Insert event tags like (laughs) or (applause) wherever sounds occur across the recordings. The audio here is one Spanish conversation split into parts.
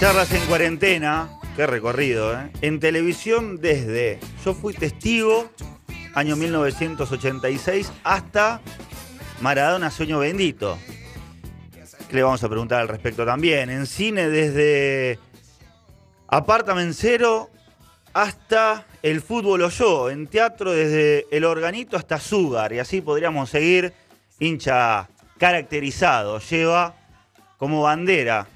Charlas en cuarentena, qué recorrido, ¿eh? En televisión desde, yo fui testigo, año 1986, hasta Maradona Sueño Bendito. ¿Qué le vamos a preguntar al respecto también? En cine desde Apartament Cero hasta El Fútbol o Yo. En teatro desde El Organito hasta Sugar. Y así podríamos seguir. Hincha caracterizado. Lleva como bandera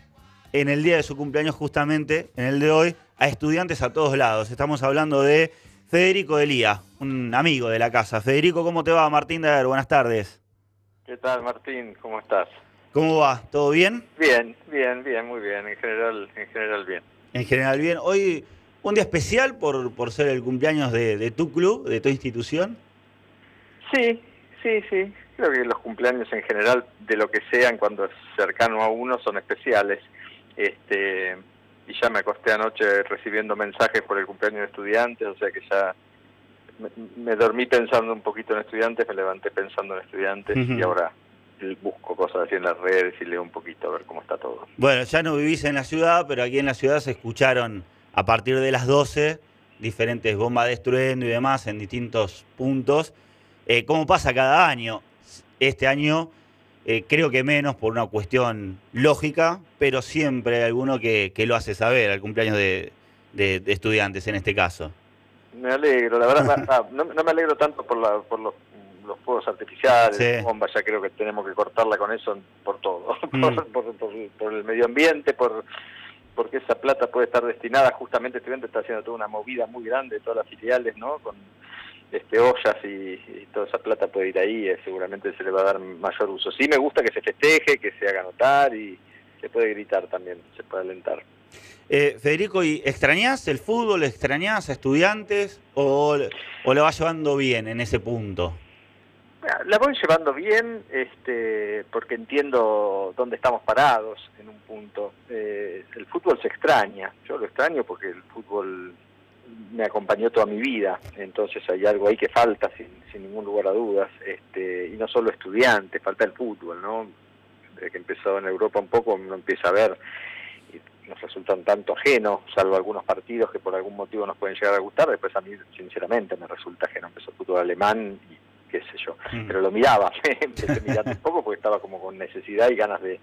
en el día de su cumpleaños justamente, en el de hoy, a estudiantes a todos lados. Estamos hablando de Federico Elía, un amigo de la casa. Federico, ¿cómo te va? Martín Daer, buenas tardes. ¿Qué tal, Martín? ¿Cómo estás? ¿Cómo va? ¿Todo bien? Bien, bien, bien, muy bien. En general, en general bien. En general bien. Hoy un día especial por, por ser el cumpleaños de, de tu club, de tu institución. Sí, sí, sí. Creo que los cumpleaños en general, de lo que sean, cuando es cercano a uno, son especiales. Este, y ya me acosté anoche recibiendo mensajes por el cumpleaños de estudiantes, o sea que ya me, me dormí pensando un poquito en estudiantes, me levanté pensando en estudiantes y ahora busco cosas así en las redes y leo un poquito a ver cómo está todo. Bueno, ya no vivís en la ciudad, pero aquí en la ciudad se escucharon a partir de las 12 diferentes bombas de estruendo y demás en distintos puntos. Eh, ¿Cómo pasa cada año? Este año eh, creo que menos por una cuestión lógica, pero siempre hay alguno que, que lo hace saber al cumpleaños de, de- de estudiantes en este caso. Me alegro, la verdad, (laughs) ah, no, no me alegro tanto por, la, por los, los fuegos artificiales, Sí. bombas, ya creo que tenemos que cortarla con eso por todo, (laughs) Mm. por, por- por- por el medio ambiente, por porque esa plata puede estar destinada, justamente estudiante está haciendo toda una movida muy grande, todas las filiales, ¿no? Con este ollas y, y toda esa plata puede ir ahí, eh, seguramente se le va a dar mayor uso. Sí me gusta que se festeje, que se haga notar y se puede gritar también, se puede alentar. Eh, Federico, ¿y extrañás el fútbol? ¿Extrañás a estudiantes? ¿O, o lo vas llevando bien en ese punto? La voy llevando bien, este, porque entiendo dónde estamos parados en un punto. Eh, el fútbol se extraña, yo lo extraño porque el fútbol me acompañó toda mi vida, entonces hay algo ahí que falta sin, sin ningún lugar a dudas, este, y no solo estudiantes, falta el fútbol, ¿no? Desde que empezó en Europa un poco uno empieza a ver y nos resulta un tanto ajeno, salvo algunos partidos que por algún motivo nos pueden llegar a gustar, después a mí sinceramente me resulta ajeno, empezó el fútbol alemán y qué sé yo Mm. pero lo miraba, (laughs) empecé mirando un poco porque estaba como con necesidad y ganas de,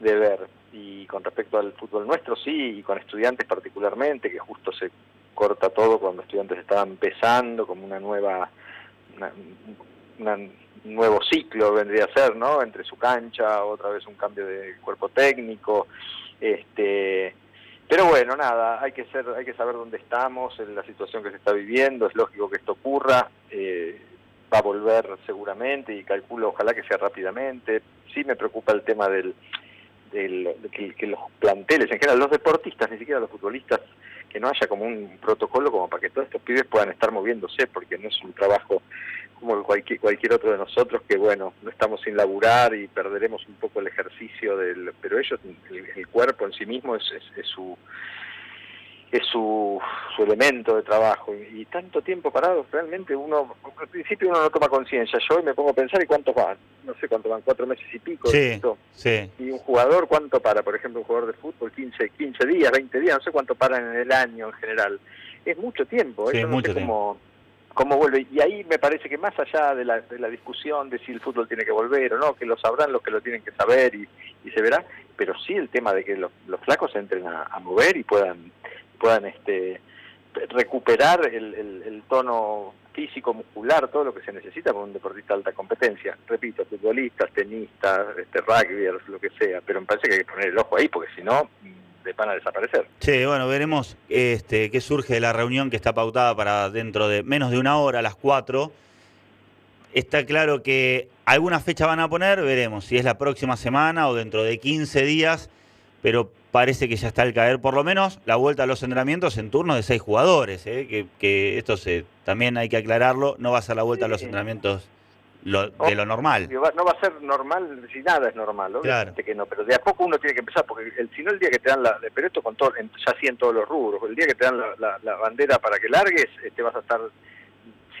de ver. Y con respecto al fútbol nuestro, sí, y con estudiantes particularmente, que justo se corta todo cuando estudiantes estaban empezando, como una nueva, un nuevo ciclo vendría a ser, ¿no? Entre su cancha, otra vez un cambio de cuerpo técnico, este pero bueno, nada, hay que ser, hay que saber dónde estamos, en la situación que se está viviendo, es lógico que esto ocurra, eh, va a volver seguramente y calculo ojalá que sea rápidamente. Sí me preocupa el tema del, que, que los planteles, en general los deportistas, ni siquiera los futbolistas, que no haya como un protocolo como para que todos estos pibes puedan estar moviéndose, porque no es un trabajo como cualquier, cualquier otro de nosotros, que bueno, no estamos sin laburar y perderemos un poco el ejercicio del... Pero ellos, el, el cuerpo en sí mismo es, es su es su, su elemento de trabajo. Y, y tanto tiempo parado realmente uno al principio uno no toma conciencia. Yo hoy me pongo a pensar y cuántos van. No sé cuánto van cuatro meses y pico Sí, y un jugador cuánto para por ejemplo un jugador de fútbol 15 15 días 20 días no sé cuánto paran en el año en general. Es mucho tiempo Sí, eso es no mucho sé cómo cómo vuelve. Y ahí me parece que más allá de la, de la discusión de si el fútbol tiene que volver o no que lo sabrán los que lo tienen que saber y, y se verá pero sí el tema de que los, los flacos entren a, a mover y puedan puedan este recuperar el, el, tono físico, muscular, todo lo que se necesita para un deportista de alta competencia. Repito, futbolistas, tenistas, este, rugbyers, lo que sea, pero me parece que hay que poner el ojo ahí porque si no, van a desaparecer. Sí, bueno, veremos este, qué surge de la reunión que está pautada para dentro de menos de una hora, a las 4. Está claro que alguna fecha van a poner, veremos si es la próxima semana o dentro de 15 días, pero parece que ya está al caer por lo menos la vuelta a los entrenamientos en turnos de seis jugadores, ¿eh? que, que esto se, también hay que aclararlo, no va a ser la vuelta a los entrenamientos lo- de lo normal. No va a ser normal si nada es normal, obviamente Claro. que no, pero de a poco uno tiene que empezar, porque el, si no el día que te dan la, pero esto con todo, ya sí en todos los rubros, el día que te dan la, la- la bandera para que largues, eh, te vas a estar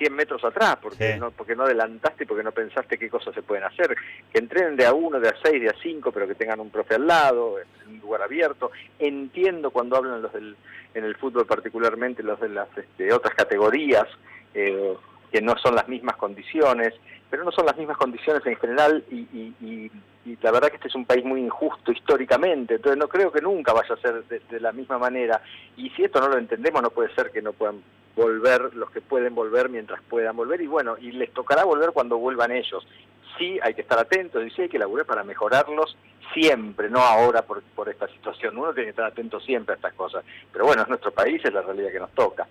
100 metros atrás, porque, no, porque no adelantaste, porque no pensaste qué cosas se pueden hacer. Que entrenen de a uno, de a seis, de a cinco, pero que tengan un profe al lado, en un lugar abierto. Entiendo cuando hablan los del, en el fútbol particularmente los de las este, otras categorías, eh, que no son las mismas condiciones, pero no son las mismas condiciones en general y, y, la verdad que este es un país muy injusto históricamente, entonces no creo que nunca vaya a ser de, la misma manera y si esto no lo entendemos no puede ser que no puedan volver los que pueden volver mientras puedan volver y bueno, y les tocará volver cuando vuelvan ellos. Sí hay que estar atentos y sí hay que laburar para mejorarlos siempre, no ahora por, por esta situación. Uno tiene que estar atento siempre a estas cosas. Pero bueno, es nuestro país, es la realidad que nos toca.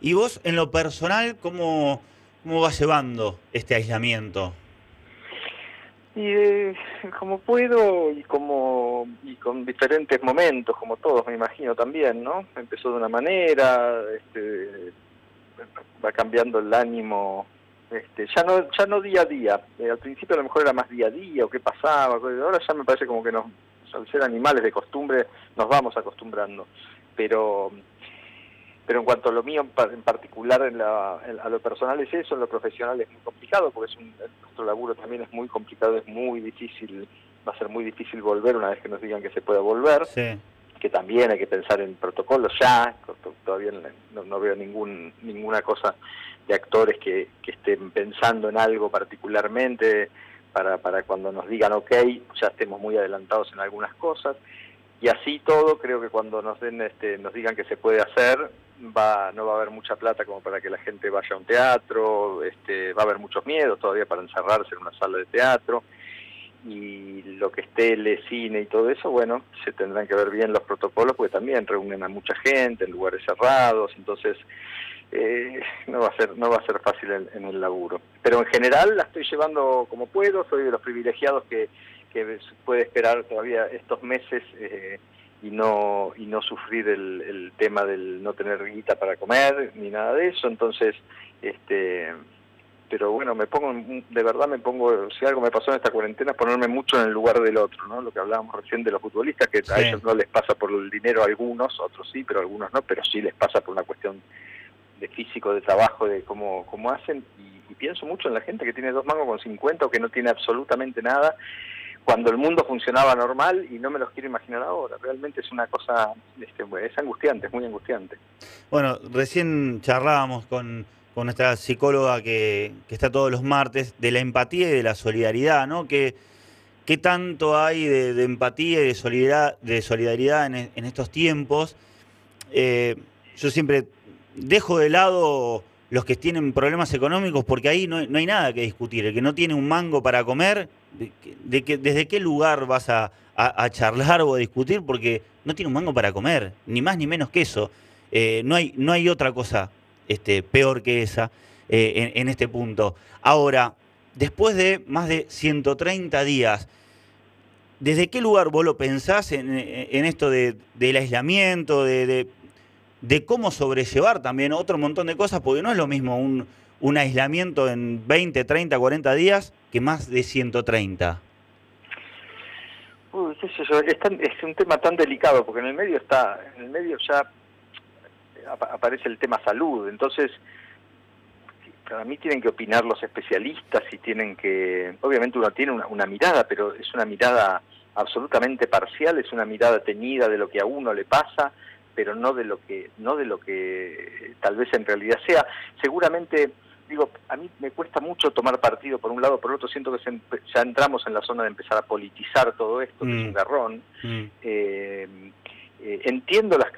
¿Y vos en lo personal cómo ¿Cómo va llevando este aislamiento? Y eh, como puedo y como y con diferentes momentos, como todos me imagino también, ¿no? Empezó de una manera, este, va cambiando el ánimo, este, ya no ya no día a día. Eh, al principio a lo mejor era más día a día o qué pasaba, ahora ya me parece como que nos, al ser animales de costumbre nos vamos acostumbrando, pero pero en cuanto a lo mío en particular, en a lo personal es eso, en lo profesional es muy complicado, porque es un, nuestro laburo también es muy complicado, es muy difícil, va a ser muy difícil volver una vez que nos digan que se pueda volver, que también hay que pensar en protocolos ya, todavía no, veo ningún ninguna cosa de actores que, que estén pensando en algo particularmente para, para cuando nos digan ok, ya estemos muy adelantados en algunas cosas. Y así todo creo que cuando nos den este, nos digan que se puede hacer va no va a haber mucha plata como para que la gente vaya a un teatro este va a haber muchos miedos todavía para encerrarse en una sala de teatro. Y lo que esté el cine y todo eso bueno se tendrán que ver bien los protocolos porque también reúnen a mucha gente en lugares cerrados entonces eh, no va a ser no va a ser fácil en, en el laburo. Pero en general la estoy llevando como puedo soy de los privilegiados que que puede esperar todavía estos meses eh, y no y no sufrir el, el, tema del no tener guita para comer ni nada de eso. Entonces este pero bueno me pongo de verdad me pongo si algo me pasó en esta cuarentena ponerme mucho en el lugar del otro no lo que hablábamos recién de los futbolistas que a ellos no les pasa por el dinero a algunos otros sí pero algunos no pero sí les pasa por una cuestión de físico de trabajo de cómo cómo hacen. Y, y pienso mucho en la gente que tiene dos mangos con 50 o que no tiene absolutamente nada cuando el mundo funcionaba normal y no me los quiero imaginar ahora. Realmente es una cosa, este, es angustiante, es muy angustiante. Bueno, recién charlábamos con, con nuestra psicóloga que, que, está todos los martes de la empatía y de la solidaridad, ¿no? Que, ¿Qué tanto hay de, empatía y de solidaridad, de solidaridad en, en estos tiempos? Eh, yo siempre dejo de lado los que tienen problemas económicos porque ahí no, no hay nada que discutir. El que no tiene un mango para comer de, que, desde qué lugar vas a, charlar o a discutir, porque no tiene un mango para comer, ni más ni menos que eso. Eh, no, hay, no hay otra cosa este, peor que esa eh, en, este punto. Ahora, después de más de 130 días, ¿desde qué lugar vos lo pensás en, esto de, del aislamiento, de, de, cómo sobrellevar también otro montón de cosas? Porque no es lo mismo un, un aislamiento en 20, 30, 40 días que más de 130? Uy, sé yo, es, es, un tema tan delicado porque en el medio está, en el medio ya aparece el tema salud, entonces para mí tienen que opinar los especialistas y tienen que, obviamente uno tiene una, una mirada, pero es una mirada absolutamente parcial, es una mirada teñida de lo que a uno le pasa, pero no de lo que no de lo que tal vez en realidad sea. Seguramente digo, a mí me cuesta mucho tomar partido por un lado, por otro siento que ya entramos en la zona de empezar a politizar todo esto, que es un mm. garrón. Mm. Eh, eh, entiendo las,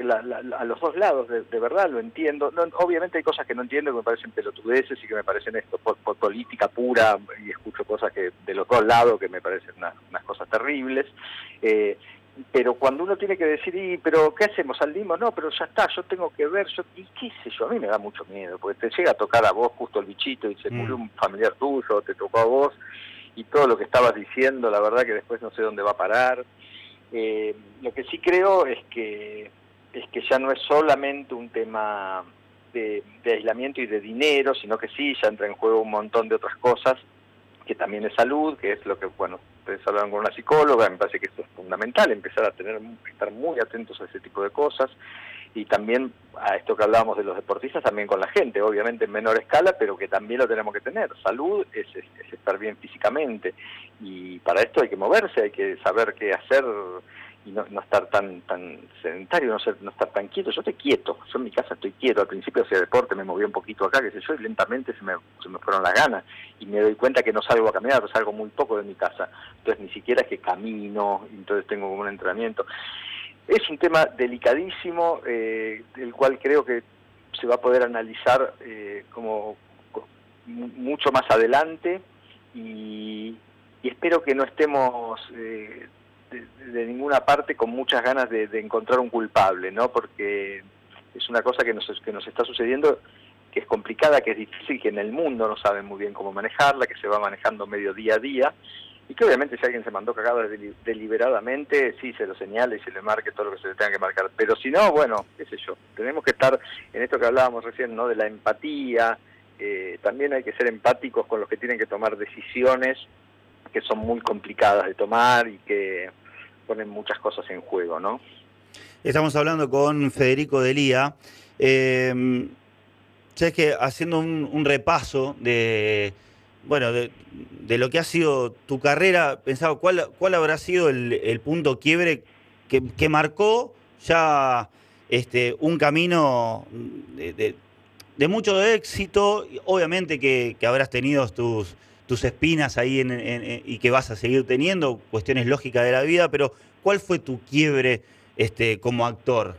a los dos lados, de, verdad lo entiendo. obviamente hay cosas que no entiendo que me parecen pelotudeces y que me parecen esto por, política pura y escucho cosas que de los dos lados que me parecen unas cosas terribles. Eh, pero cuando uno tiene que decir, y, pero ¿qué hacemos? ¿Salimos? No, pero ya está, yo tengo que ver, yo, y qué sé yo, a mí me da mucho miedo, porque te llega a tocar a vos justo el bichito y se mm. murió un familiar tuyo, te tocó a vos, y todo lo que estabas diciendo, la verdad que después no sé dónde va a parar. Eh, lo que sí creo es que, es que ya no es solamente un tema de, de aislamiento y de dinero, sino que sí, ya entra en juego un montón de otras cosas, que también es salud, que es lo que, bueno, ustedes hablaron con una psicóloga, me parece que esto es fundamental, empezar a tener estar muy atentos a ese tipo de cosas y también a esto que hablábamos de los deportistas, también con la gente, obviamente en menor escala, pero que también lo tenemos que tener. Salud es, estar bien físicamente y para esto hay que moverse, hay que saber qué hacer y no, estar tan tan sedentario, no, ser, no estar tan quieto. Yo estoy quieto, yo en mi casa estoy quieto. Al principio hacía deporte, me moví un poquito acá, qué sé yo, y lentamente se me, se me fueron las ganas y me doy cuenta que no salgo a caminar, salgo muy poco de mi casa. Entonces ni siquiera es que camino, entonces tengo como un entrenamiento. Es un tema delicadísimo, eh, el cual creo que se va a poder analizar eh, como mucho más adelante y, espero que no estemos eh, de, ninguna parte con muchas ganas de, encontrar un culpable, ¿no? Porque es una cosa que nos, que nos está sucediendo que es complicada, que es difícil, que en el mundo no saben muy bien cómo manejarla, que se va manejando medio día a día y que obviamente si alguien se mandó cagado deliberadamente, sí se lo señale y se le marque todo lo que se le tenga que marcar. Pero si no, bueno, qué sé yo, tenemos que estar en esto que hablábamos recién, ¿no? De la empatía, eh, también hay que ser empáticos con los que tienen que tomar decisiones que son muy complicadas de tomar y que ponen muchas cosas en juego, ¿no? Estamos hablando con Federico Delía. Eh, Sabes que haciendo un repaso de bueno, de, lo que ha sido tu carrera, pensaba cuál, cuál habrá sido el, punto quiebre que, marcó ya este, un camino de, mucho éxito, obviamente que, habrás tenido tus, tus espinas ahí y que vas a seguir teniendo, cuestiones lógicas de la vida, pero ¿cuál fue tu quiebre este, como actor?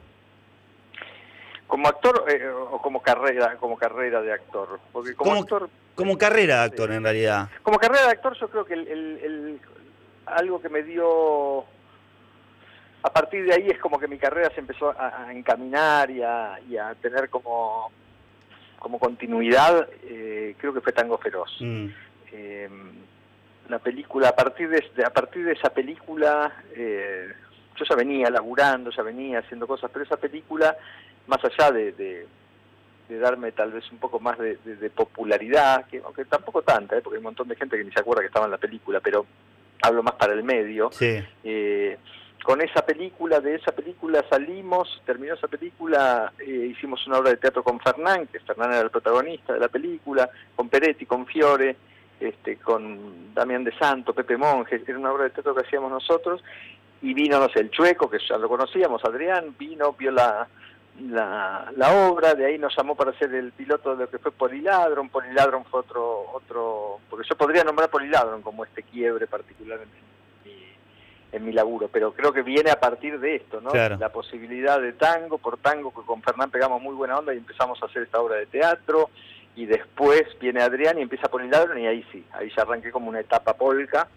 Como actor eh, o como carrera, como carrera de actor, porque como, actor como carrera de actor en realidad. Como carrera de actor yo creo que el, algo que me dio a partir de ahí es como que mi carrera se empezó a, encaminar y a, tener como como continuidad eh, creo que fue Tango Feroz mm. Em, la película a partir de, a partir de esa película eh, yo ya venía laburando ya venía haciendo cosas pero esa película más allá de, de, darme tal vez un poco más de, popularidad, que aunque tampoco tanta, ¿eh? porque hay un montón de gente que ni se acuerda que estaba en la película, pero hablo más para el medio. Eh, con esa película, de esa película salimos, terminó esa película, eh, hicimos una obra de teatro con Fernán, que Fernán era el protagonista de la película, con Peretti, con Fiore, este, con Damián de Santo, Pepe Monge, era una obra de teatro que hacíamos nosotros, y vino, no sé, el Chueco, que ya lo conocíamos, Adrián, vino, vio la, la, la obra, de ahí nos llamó para ser el piloto de lo que fue Poliladron, Poliladron fue otro, otro, porque yo podría nombrar Poliladron como este quiebre particularmente en mi, en mi laburo, pero creo que viene a partir de esto, ¿no? La posibilidad de tango, por tango, que con Fernán pegamos muy buena onda y empezamos a hacer esta obra de teatro, y después viene Adrián y empieza Poliladron y ahí sí, ahí ya arranqué como una etapa polka,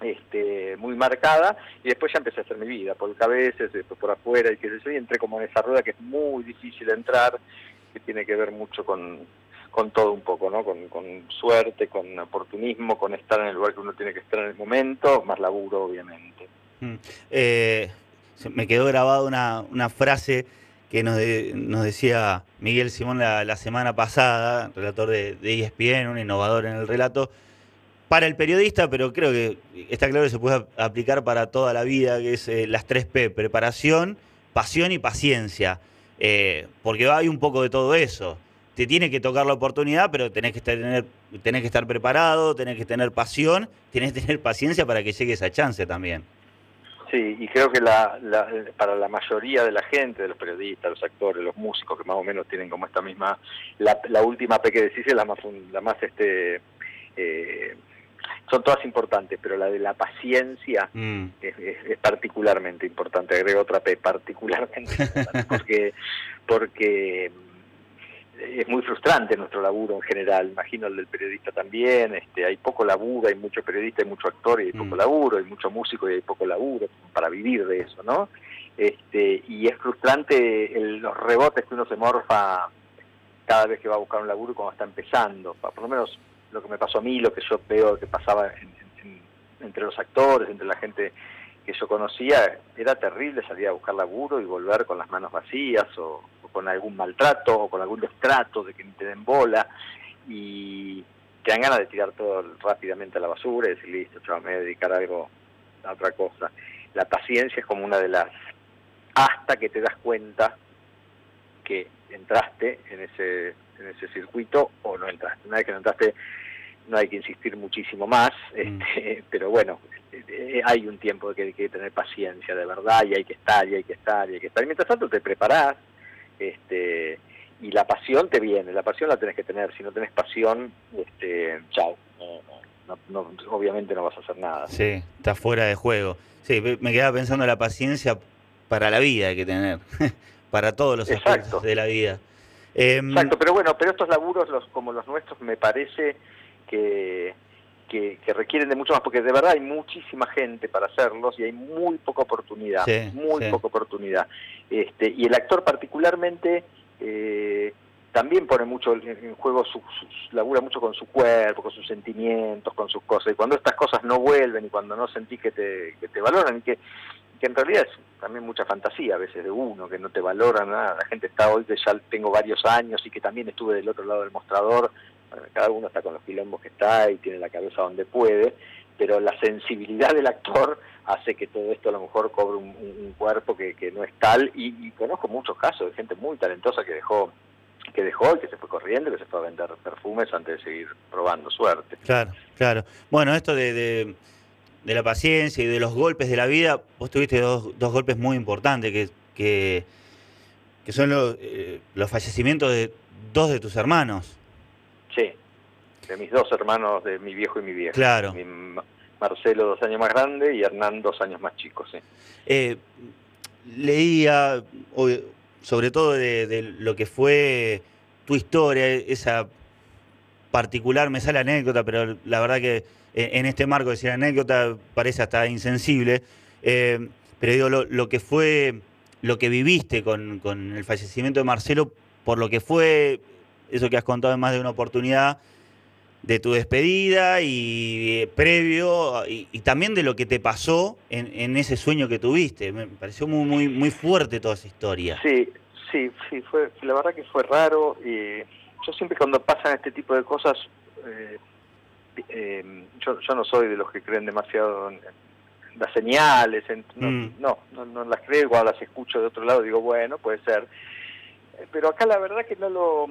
este, muy marcada y después ya empecé a hacer mi vida, por veces, después por afuera y qué sé yo, y entré como en esa rueda que es muy difícil entrar, que tiene que ver mucho con, con todo un poco, ¿no? Con, con, suerte, con oportunismo, con estar en el lugar que uno tiene que estar en el momento, más laburo, obviamente. Mm. Eh, me quedó grabada una, una frase que nos, nos decía Miguel Simón la, semana pasada, relator de, de ESPN, un innovador en el relato, para el periodista, pero creo que está claro que se puede aplicar para toda la vida, que es eh, las tres P, preparación, pasión y paciencia. Eh, porque hay un poco de todo eso. Te tiene que tocar la oportunidad, pero tenés que, tener, tenés que estar preparado, tenés que tener pasión, tenés que tener paciencia para que llegue esa chance también. Sí, y creo que la, para la mayoría de la gente, de los periodistas, los actores, los músicos, que más o menos tienen como esta misma, la, última P que decís es la más, la más este, eh, son todas importantes, pero la de la paciencia mm. es, particularmente importante, agrego otra P, particularmente (laughs) porque, porque es muy frustrante nuestro laburo en general, imagino el del periodista también, este, hay poco laburo, hay mucho periodista, hay mucho actor y hay poco mm. laburo, hay mucho músico y hay poco laburo para vivir de eso, ¿no? Este, y es frustrante los rebotes que uno se morfa cada vez que va a buscar un laburo cuando está empezando, por lo menos lo que me pasó a mí, lo que yo veo que pasaba entre los actores, entre la gente que yo conocía, era terrible salir a buscar laburo y volver con las manos vacías o, con algún maltrato o con algún destrato de que te den bola. Y, te dan ganas de tirar todo rápidamente a la basura y decir, listo, chaval, me voy a dedicar a algo, a otra cosa. La paciencia es como una de las, hasta que te das cuenta que entraste en ese, en ese circuito o no entraste. Una vez que no entraste, no hay que insistir muchísimo más, mm. este, (laughs) pero bueno, eh, hay un tiempo que hay que tener paciencia de verdad y hay que estar y hay que estar y hay que estar. Y mientras tanto te preparás, este, y la pasión te viene, la pasión la tenés que tener, si no tenés pasión, este, chao, no, obviamente no vas a hacer nada. Sí, está fuera de juego. Sí, me quedaba pensando la paciencia para la vida hay que tener, (laughs) para todos los aspectos de la vida. Em, Exacto, pero bueno, pero estos laburos los, como los nuestros me parece que, que, requieren de mucho más, porque de verdad hay muchísima gente para hacerlos y hay muy poca oportunidad, muy poca oportunidad. Este, y el actor particularmente eh, también pone mucho en juego, su, labura mucho con su cuerpo, con sus sentimientos, con sus cosas. Y cuando estas cosas no vuelven y cuando no sentís que te, que te valoran y que, que en realidad es también mucha fantasía a veces de uno, que no te valora nada. La gente está hoy que ya tengo varios años y que también estuve del otro lado del mostrador. Cada uno está con los quilombos que está y tiene la cabeza donde puede, pero la sensibilidad del actor hace que todo esto a lo mejor cobre un, cuerpo que, no es tal y, conozco muchos casos de gente muy talentosa que dejó que dejó y que se fue corriendo, que se fue a vender perfumes antes de seguir probando suerte. Claro, claro. Bueno, esto de, de, la paciencia y de los golpes de la vida, vos tuviste dos, dos golpes muy importantes, que, que, que son los, eh, los fallecimientos de dos de tus hermanos. Sí, de mis dos hermanos, de mi viejo y mi vieja. Claro. Marcelo dos años más grande y Hernán dos años más chico, sí. Eh, leía sobre todo de, lo que fue tu historia, esa particular, me sale anécdota, pero la verdad que en este marco decir anécdota parece hasta insensible, eh, pero digo, lo, que fue, lo que viviste con, con el fallecimiento de Marcelo, por lo que fue eso que has contado en más de una oportunidad, de tu despedida y eh, previo y, también de lo que te pasó en, ese sueño que tuviste. Me pareció muy muy muy fuerte toda esa historia. Sí, sí, sí, fue la verdad que fue raro y yo siempre cuando pasan este tipo de cosas eh, eh, yo, yo no soy de los que creen demasiado en, las señales, mm. no, no, no, las creo, cuando las escucho de otro lado digo, bueno, puede ser. Pero acá la verdad que no lo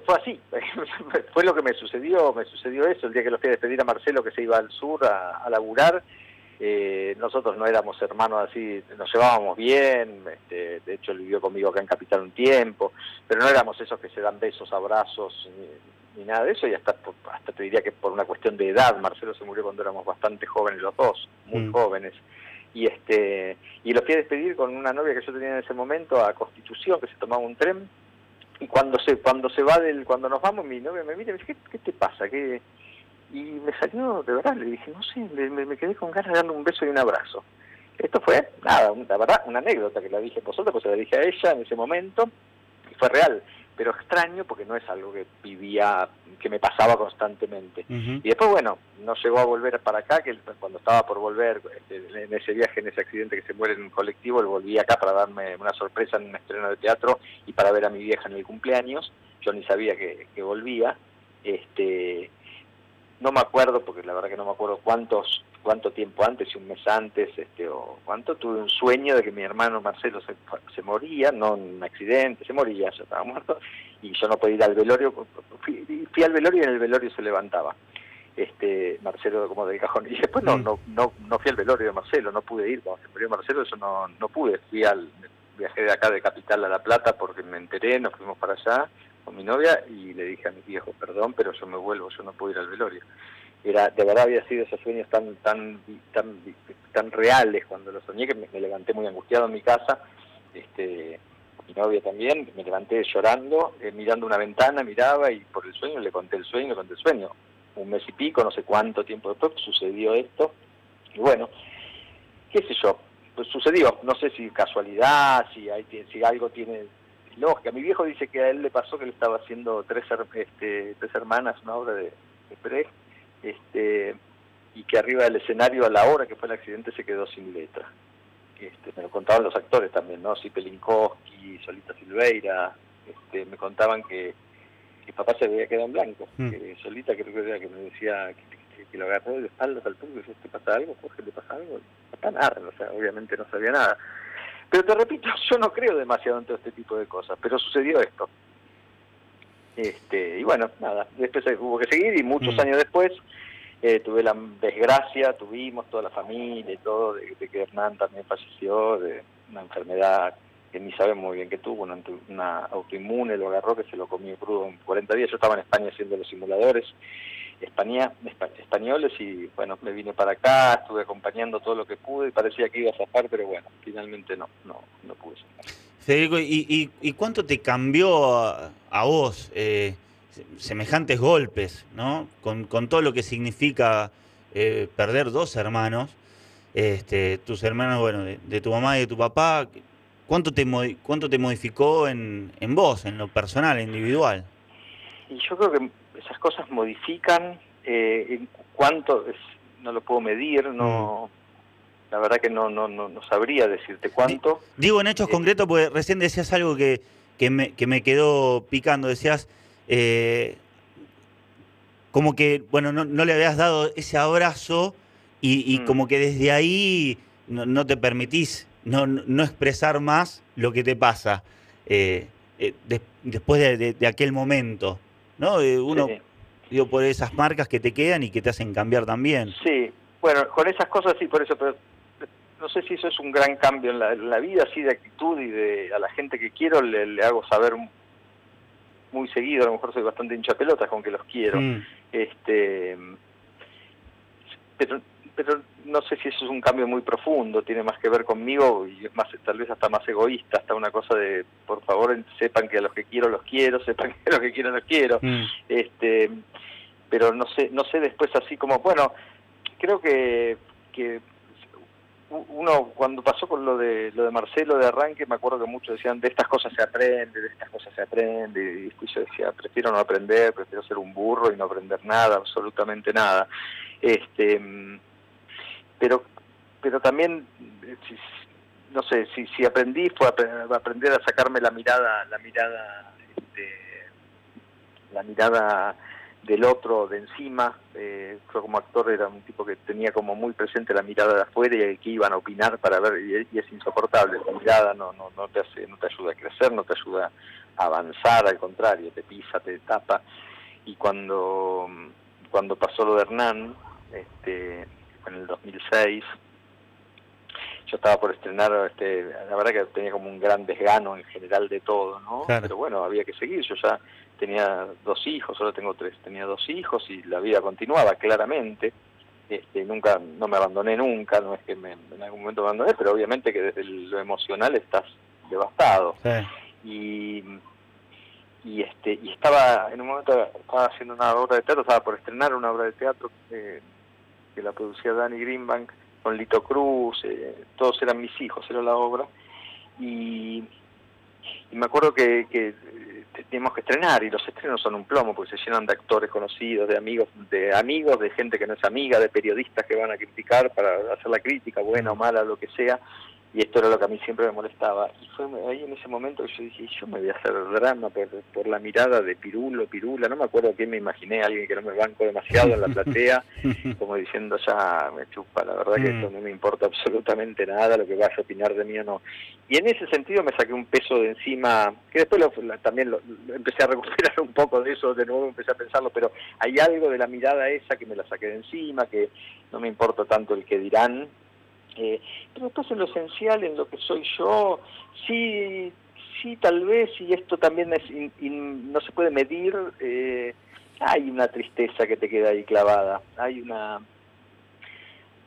fue así, (laughs) fue lo que me sucedió, me sucedió eso, el día que lo fui a despedir a Marcelo que se iba al sur a, laburar, eh, nosotros no éramos hermanos así, nos llevábamos bien, este, de hecho él vivió conmigo acá en Capital un tiempo, pero no éramos esos que se dan besos, abrazos, ni, nada de eso, y hasta, hasta te diría que por una cuestión de edad, Marcelo se murió cuando éramos bastante jóvenes los dos, muy mm. jóvenes, y este y lo fui a despedir con una novia que yo tenía en ese momento a Constitución, que se tomaba un tren, y cuando se cuando se va del cuando nos vamos mi novia me mira y me dice ¿qué, te pasa ¿Qué? y me salió de verdad le dije no sé me, quedé con ganas de darle un beso y un abrazo. Esto fue nada la verdad una anécdota que la dije por suerte pues se la dije a ella en ese momento y fue real pero extraño porque no es algo que vivía, que me pasaba constantemente. Y después, bueno, no llegó a volver para acá, que cuando estaba por volver este, en ese viaje, en ese accidente que se muere en un colectivo, él volvía acá para darme una sorpresa en un estreno de teatro y para ver a mi vieja en el cumpleaños. Yo ni sabía que, que volvía. Este, no me acuerdo, porque la verdad que no me acuerdo cuántos cuánto tiempo antes, si un mes antes, este, o cuánto, tuve un sueño de que mi hermano Marcelo se, se moría, no en un accidente, se moría, ya estaba muerto, y yo no podía ir al velorio, fui, fui, al velorio y en el velorio se levantaba. Este, Marcelo como del cajón y después no, mm. no no no fui al velorio de Marcelo no pude ir cuando se murió Marcelo eso no no pude fui al viajé de acá de Capital a La Plata porque me enteré nos fuimos para allá con mi novia y le dije a mi viejo perdón pero yo me vuelvo yo no puedo ir al velorio era de verdad había sido esos sueños tan tan tan tan reales cuando los soñé que me, levanté muy angustiado en mi casa este mi novia también me levanté llorando eh, mirando una ventana miraba y por el sueño le conté el sueño le conté el sueño. Un mes y pico no sé cuánto tiempo después sucedió esto. Y bueno qué sé yo pues sucedió. No sé si casualidad si hay si algo tiene lógica. Mi viejo dice que a él le pasó que le estaba haciendo tres este, tres hermanas una obra de, de este, y que arriba del escenario a la hora que fue el accidente se quedó sin letra. Este, me lo contaban los actores también, ¿no? Pelinkowski, Solita Silveira, este, me contaban que, que papá se había quedado en blanco. Mm. Que solita creo que era que me decía que, lo agarró de espaldas al público y decía, ¿te pasa algo, Jorge? ¿Te pasa algo? Papá nada, o sea, obviamente no sabía nada. Pero te repito, (laughs) yo no creo demasiado en todo este tipo de cosas, pero sucedió esto. Este, y bueno, nada, después hubo que seguir y muchos mm. años después eh, tuve la desgracia, tuvimos toda la familia y todo, de, que Hernán también falleció de una enfermedad que ni sabemos muy bien qué tuvo, una, autoinmune, lo agarró, que se lo comió crudo en 40 días. Yo estaba en España haciendo los simuladores España, españoles y bueno, me vine para acá, estuve acompañando todo lo que pude y parecía que iba a zafar, pero bueno, finalmente no, no, no pude zafar. Federico, ¿y, y, cuánto te cambió a, vos eh, semejantes golpes, ¿no? Con, con, todo lo que significa eh, perder dos hermanos, este, tus hermanos, bueno, de, tu mamá y de tu papá, ¿cuánto te, cuánto te modificó en, en vos, en lo personal, individual? Y yo creo que esas cosas modifican, eh, en cuánto, no lo puedo medir, no... Mm. La verdad que no, no, no, sabría decirte cuánto. Digo en hechos eh, concretos porque recién decías algo que, que, me, que me quedó picando. Decías, eh, como que, bueno, no, no, le habías dado ese abrazo y, mm. como que desde ahí no, te permitís no, no, expresar más lo que te pasa después de, de, aquel momento. ¿no? uno, digo, por esas marcas que te quedan y que te hacen cambiar también. Sí, bueno, con esas cosas sí, por eso, pero no sé si eso es un gran cambio en la, vida, así de actitud y de a la gente que quiero le, hago saber muy seguido, a lo mejor soy bastante hincha pelotas con que los quiero. Mm. Este, pero pero no sé si eso es un cambio muy profundo, tiene más que ver conmigo y es más tal vez hasta más egoísta, hasta una cosa de por favor sepan que a los que quiero los quiero, (laughs) sepan que a los que quiero los quiero. Mm. Este, pero no sé, no sé después así como, bueno, creo que que uno cuando pasó con lo de lo de Marcelo de arranque me acuerdo que muchos decían de estas cosas se aprende de estas cosas se aprende y yo decía prefiero no aprender prefiero ser un burro y no aprender nada absolutamente nada este pero pero también no sé si si aprendí fue aprender a sacarme la mirada la mirada este, la mirada del otro de encima eh, como actor era un tipo que tenía como muy presente la mirada de afuera y que iban a opinar para ver y, es insoportable la mirada no no no te hace no te ayuda a crecer no te ayuda a avanzar al contrario te pisa te tapa y cuando cuando pasó lo de Hernán este en el 2006. Yo estaba por estrenar, este, la verdad que tenía como un gran desgano en general de todo, ¿no? Pero bueno, había que seguir. Yo ya tenía dos hijos, solo tengo tres, tenía dos hijos y la vida continuaba claramente. Este, nunca, no me abandoné nunca, no es que me, en algún momento me abandoné, pero obviamente que desde lo emocional estás devastado. Y y este y estaba en un momento estaba haciendo una obra de teatro estaba por estrenar una obra de teatro eh, que la producía Danny Greenbank, con Lito Cruz, eh, todos eran mis hijos, era la obra. Y, me acuerdo que, que eh, teníamos que estrenar y los estrenos son un plomo porque se llenan de actores conocidos, de amigos, de amigos, de gente que no es amiga, de periodistas que van a criticar para hacer la crítica, buena o mala, lo que sea y esto era lo que a mí siempre me molestaba. Y fue ahí en ese momento que yo dije, yo me voy a hacer drama por, por la mirada de Pirulo, Pirula, no me acuerdo quién me imaginé, alguien que no me banco demasiado en la platea, (laughs) como diciendo, ya me chupa, la verdad que esto mm. no me importa absolutamente nada, lo que vaya a opinar de mí o no. Y en ese sentido me saqué un peso de encima, que después también lo, empecé a recuperar un poco de eso, de nuevo empecé a pensarlo, pero hay algo de la mirada esa que me la saqué de encima, que no me importa tanto el que dirán, eh, pero después en lo esencial, en lo que soy yo, sí, sí tal vez, y esto también es no se puede medir, eh, hay una tristeza que te queda ahí clavada, hay una,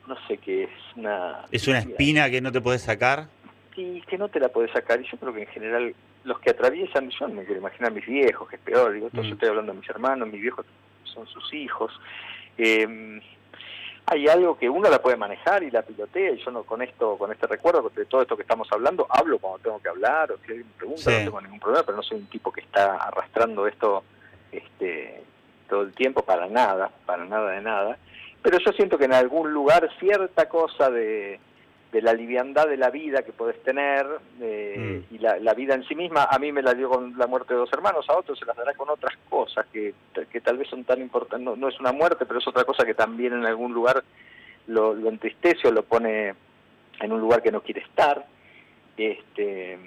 no sé qué es, una... ¿Es una espina que no te puedes sacar? Sí, que no te la puedes sacar, y yo creo que en general los que atraviesan, yo no me quiero imaginar a mis viejos, que es peor, digo, yo mm. estoy hablando de mis hermanos, mis viejos son sus hijos, eh, hay algo que uno la puede manejar y la pilotea y yo no con esto con este recuerdo de todo esto que estamos hablando hablo cuando tengo que hablar o si alguien me pregunta no tengo ningún problema pero no soy un tipo que está arrastrando esto este todo el tiempo para nada para nada de nada. Pero yo siento que en algún lugar cierta cosa de de la liviandad de la vida que podés tener eh, mm. y la, vida en sí misma. A mí me la dio con la muerte de dos hermanos, a otros se las dará con otras cosas que, que tal vez son tan importantes. No, es una muerte, pero es otra cosa que también en algún lugar lo, lo entristece o lo pone en un lugar que no quiere estar. Este,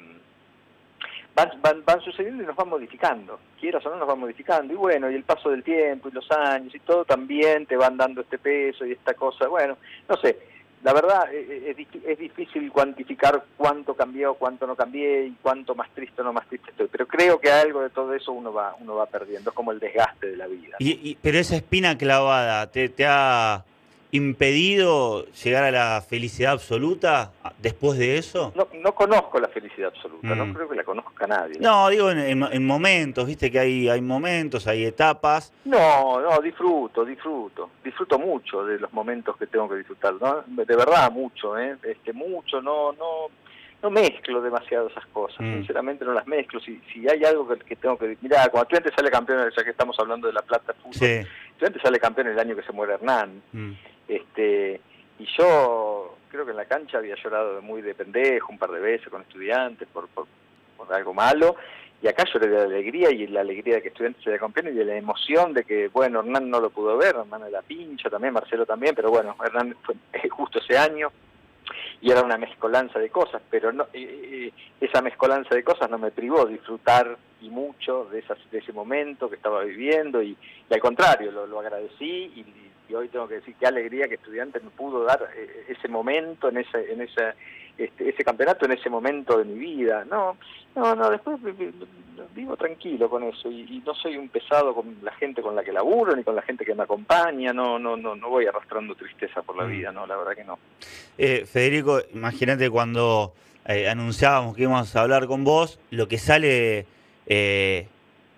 van, van, sucediendo y nos van modificando, quieras o no nos van modificando, y bueno, y el paso del tiempo y los años y todo también te van dando este peso y esta cosa, bueno, no sé, la verdad eh, eh, es, es, difícil cuantificar cuánto cambió, cuánto no cambié y cuánto más triste o no más triste estoy, pero creo que algo de todo eso uno va, uno va perdiendo, es como el desgaste de la vida. Y, pero esa espina clavada, ¿te, te ha impedido llegar a la felicidad absoluta después de eso? No, no conozco la felicidad absoluta, no mm. creo que la conozca nadie. No, digo en, momentos, viste que hay, hay momentos, hay etapas. No, no, disfruto, disfruto, disfruto mucho de los momentos que tengo que disfrutar, ¿no? De verdad mucho, ¿eh? Este, mucho, no, no, no mezclo demasiado esas cosas, mm. sinceramente no las mezclo. Si, si hay algo que, tengo que... Mirá, cuando Estudiantes sale campeón, ya que estamos hablando de La Plata Fútbol, sí. Estudiantes sale campeón el año que se muere Hernán. Mm. Este, y yo creo que en la cancha había llorado muy de pendejo un par de veces con estudiantes por, por, algo malo. Y acá lloré de alegría y la alegría de que estudiantes se campeón y de la emoción de que, bueno, Hernán no lo pudo ver, Hernán era pincho también, Marcelo también, pero bueno, Hernán fue (laughs) justo ese año y era una mezcolanza de cosas, pero no, eh, eh, esa mezcolanza de cosas no me privó de disfrutar y mucho de, esas, de ese momento que estaba viviendo y, al contrario, lo, lo agradecí y y hoy tengo que decir qué alegría que estudiante me pudo dar eh, ese momento, en ese, en ese, este, ese campeonato, en ese momento de mi vida. No, no, no, después vivo tranquilo con eso y, no soy un pesado con la gente con la que laburo ni con la gente que me acompaña, no, no, no, no voy arrastrando tristeza por la mm. vida, no, la verdad que no. Eh, Federico, imagínate cuando eh, anunciábamos que íbamos a hablar con vos, lo que sale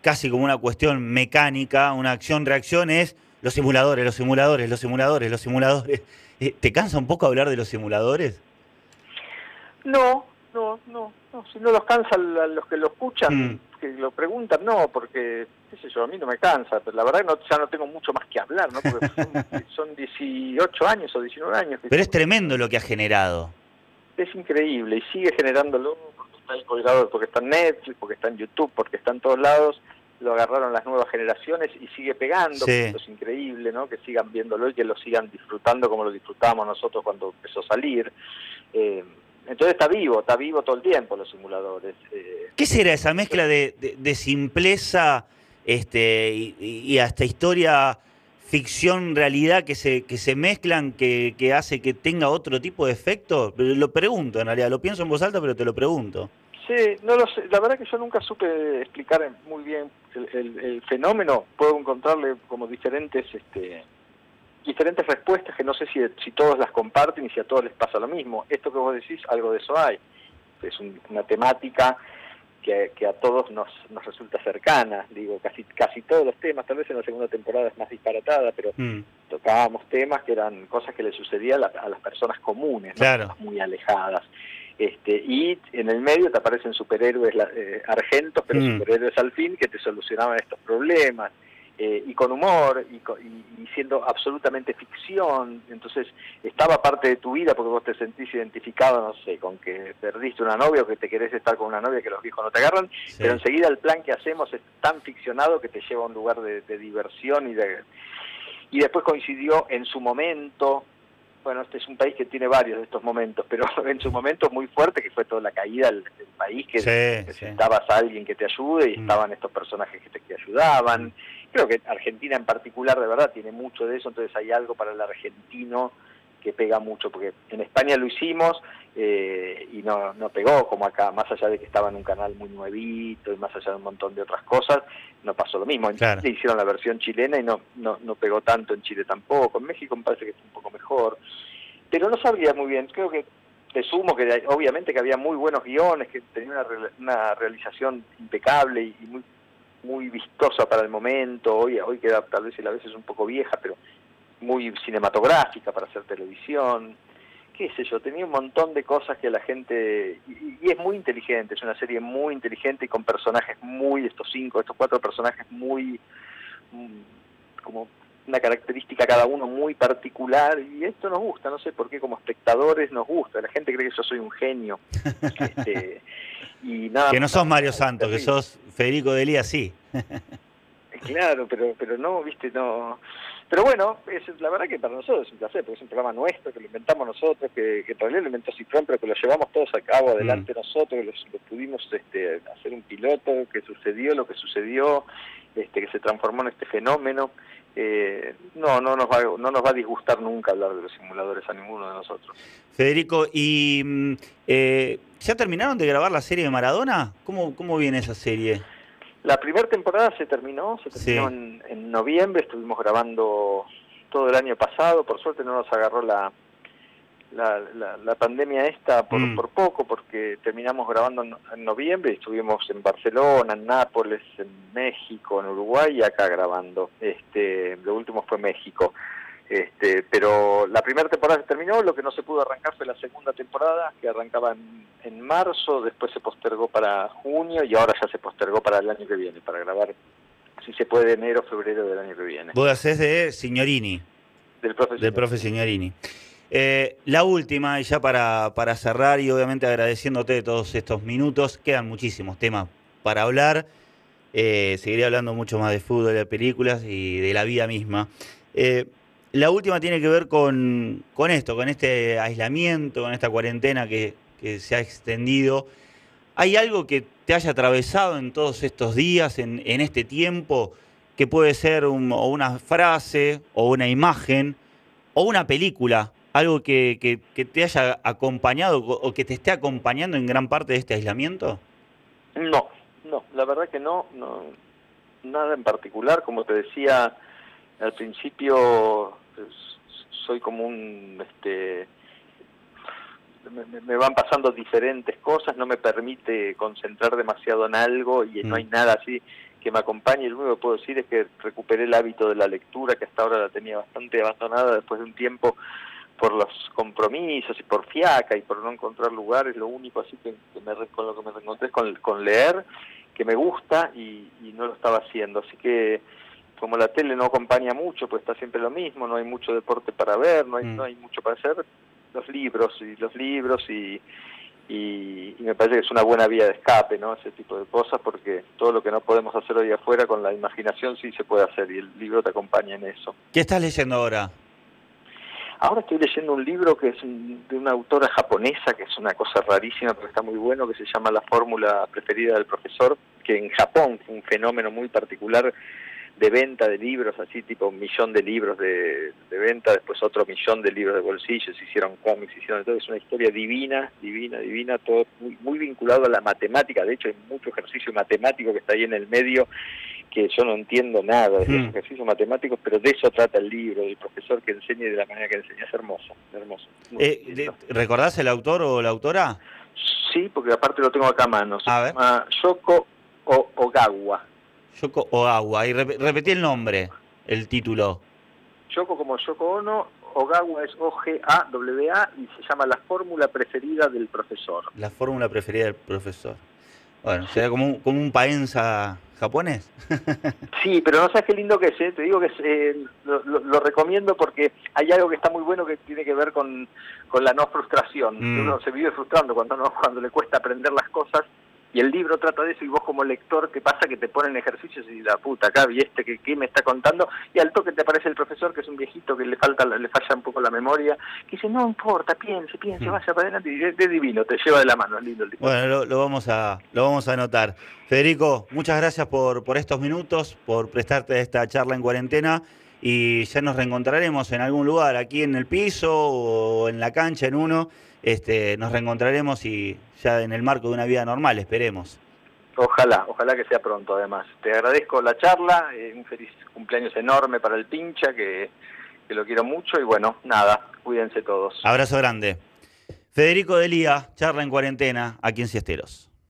casi como una cuestión mecánica, una acción-reacción es los simuladores, los simuladores, los simuladores, los simuladores. Eh, ¿Te cansa un poco hablar de los simuladores? No, no, no, no. Si no los cansa a los que lo escuchan, mm. que lo preguntan, no, porque, qué sé yo, a mí no me cansa, pero la verdad no, ya no tengo mucho más que hablar, ¿no? Porque (laughs) son, 18 años o 19 años. Pero es tremendo lo que ha generado. Es increíble y sigue generándolo porque está colgado, porque está en Netflix, porque está en YouTube, porque está en todos lados lo agarraron las nuevas generaciones y sigue pegando, es increíble, ¿no? Que sigan viéndolo y que lo sigan disfrutando como lo disfrutábamos nosotros cuando empezó a salir. Eh, entonces está vivo, está vivo todo el tiempo los simuladores. Eh. ¿Qué será esa mezcla de, de, simpleza este, y, hasta historia, ficción, realidad que se, que se mezclan, que, que hace que tenga otro tipo de efecto? Lo pregunto, en realidad, lo pienso en voz alta, pero te lo pregunto. Sí, no lo sé. La verdad que yo nunca supe explicar muy bien el, fenómeno. Puedo encontrarle como diferentes este, diferentes respuestas que no sé si, si todos las comparten y si a todos les pasa lo mismo. Esto que vos decís, algo de eso hay. Es una temática que, a todos nos, nos resulta cercana. Digo, casi casi todos los temas, tal vez en la segunda temporada es más disparatada, pero mm. tocábamos temas que eran cosas que le sucedían a, las personas comunes, muy alejadas. Este, y en el medio te aparecen superhéroes eh, argentos, pero mm. superhéroes al fin que te solucionaban estos problemas. Eh, y con humor y, siendo absolutamente ficción. Entonces estaba parte de tu vida porque vos te sentís identificado, no sé, con que perdiste una novia o que te querés estar con una novia que los viejos no te agarran, pero enseguida el plan que hacemos es tan ficcionado que te lleva a un lugar de, de diversión y de... Y después coincidió en su momento bueno, este es un país que tiene varios de estos momentos, pero (laughs) en su momento muy fuerte, que fue toda la caída del, país, que necesitabas a alguien que te ayude y mm. estaban estos personajes que te que ayudaban. Creo que Argentina en particular, de verdad, tiene mucho de eso, entonces hay algo para el argentino que pega mucho, porque en España lo hicimos eh, y no, no pegó como acá, más allá de que estaba en un canal muy nuevito y más allá de un montón de otras cosas, no pasó lo mismo. En Chile hicieron la versión chilena y no, no, no pegó tanto en Chile tampoco, en México me parece que es un poco mejor, pero no sabía muy bien, creo que te sumo que obviamente que había muy buenos guiones, que tenía una, una realización impecable y, muy muy vistosa para el momento, hoy, hoy queda tal vez a veces un poco vieja, pero muy cinematográfica para hacer televisión, qué sé yo, tenía un montón de cosas que la gente, y, es muy inteligente, es una serie muy inteligente y con personajes muy, estos cinco, estos cuatro personajes muy, mm, como una característica cada uno muy particular y esto nos gusta, no sé por qué como espectadores nos gusta, la gente cree que yo soy un genio. este, (laughs) y nada que no sos Mario Santos, que sos Federico Delía, sí. claro, pero, pero no, viste, no... Pero bueno, es, la verdad que para nosotros es un placer, porque es un programa nuestro, que lo inventamos nosotros, que, que en realidad lo inventó Cifrón, pero que lo llevamos todos a cabo adelante mm. nosotros, que lo, pudimos este, hacer un piloto, que sucedió lo que sucedió, este, que se transformó en este fenómeno. Eh, no, no nos, va, no nos va a disgustar nunca hablar de los simuladores a ninguno de nosotros. Federico, ¿y mm, eh, ya terminaron de grabar la serie de Maradona? ¿Cómo, cómo viene esa serie? La primera temporada se terminó, se terminó en, noviembre, estuvimos grabando todo el año pasado, por suerte no nos agarró la, la, la, pandemia esta por, mm. por poco, porque terminamos grabando en, noviembre y estuvimos en Barcelona, en Nápoles, en México, en Uruguay y acá grabando. Este, lo último fue México. Este, pero la primera temporada se terminó, lo que no se pudo arrancar fue la segunda temporada, que arrancaba en, marzo, después se postergó para junio y ahora ya se postergó para el año que viene, para grabar, si se puede, enero, febrero del año que viene. Vos hacés de Signorini. Del profe Del profe Signorini. Eh, la última, y ya para, para cerrar, y obviamente agradeciéndote todos estos minutos, quedan muchísimos temas para hablar. Eh, seguiré hablando mucho más de fútbol, de películas y de la vida misma. Eh, la última tiene que ver con, esto, con este aislamiento, con esta cuarentena que, se ha extendido. ¿Hay algo que te haya atravesado en todos estos días, en, este tiempo, que puede ser una frase o una imagen o una película? ¿Algo que, te haya acompañado o que te esté acompañando en gran parte de este aislamiento? No, no, la verdad que no, no nada en particular. Como te decía al principio, soy como un este me, van pasando diferentes cosas, no me permite concentrar demasiado en algo y no hay mm. nada así que me acompañe. Lo único que puedo decir es que recuperé el hábito de la lectura, que hasta ahora la tenía bastante abandonada después de un tiempo por los compromisos y por fiaca y por no encontrar lugares. Lo único así que, me, con lo que me reencontré es con, con leer, que me gusta y, y no lo estaba haciendo. Así que como la tele no acompaña mucho, pues está siempre lo mismo, no hay mucho deporte para ver, no hay, mm. no hay mucho para hacer, los libros y los libros y, y, me parece que es una buena vía de escape, ¿no? Ese tipo de cosas, porque todo lo que no podemos hacer hoy afuera con la imaginación sí se puede hacer y el libro te acompaña en eso. ¿Qué estás leyendo ahora? Ahora estoy leyendo un libro que es de una autora japonesa, que es una cosa rarísima, pero está muy bueno, que se llama La fórmula preferida del profesor, que en Japón fue un fenómeno muy particular de venta de libros, así tipo un millón de libros de, venta, después otro millón de libros de bolsillos, hicieron cómics, hicieron todo, es una historia divina, divina, divina, todo muy, muy vinculado a la matemática, de hecho hay mucho ejercicio matemático que está ahí en el medio que yo no entiendo nada de esos hmm. ejercicios matemáticos, pero de eso trata el libro, del profesor que enseña y de la manera que enseña, es hermoso, hermoso. Eh, ¿Recordás el autor o la autora? Sí, porque aparte lo tengo acá a mano, se llama Yoko Ogawa. Yoko Ogawa. Y repetí el nombre, el título. Yoko como Yoko Ono, Ogawa es O-G-A-W-A y se llama La fórmula preferida del profesor. La fórmula preferida del profesor. Bueno, ¿será como un, como un paenza japonés? (laughs) sí, pero no sabes qué lindo que es, ¿eh? te digo que eh, lo, recomiendo porque hay algo que está muy bueno que tiene que ver con, con la no frustración. Mm. Uno se vive frustrando cuando, no, cuando le cuesta aprender las cosas y el libro trata de eso y vos como lector, ¿qué pasa? Que te ponen ejercicios y la puta, acá vi este que, qué me está contando y al toque te aparece el profesor que es un viejito que le falta le falla un poco la memoria, que dice, no importa, piense, piense, mm. vaya para adelante y es, divino, te lleva de la mano, es lindo el libro. Bueno, lo, vamos a lo vamos a anotar. Federico, muchas gracias por, por estos minutos, por prestarte esta charla en cuarentena y ya nos reencontraremos en algún lugar, aquí en el piso o en la cancha, en uno. Este, nos reencontraremos y ya en el marco de una vida normal, esperemos. Ojalá, ojalá que sea pronto además. Te agradezco la charla, eh, un feliz cumpleaños enorme para el pincha, que, que lo quiero mucho y bueno, nada, cuídense todos. Abrazo grande. Federico Delía, charla en cuarentena, aquí en Siesteros.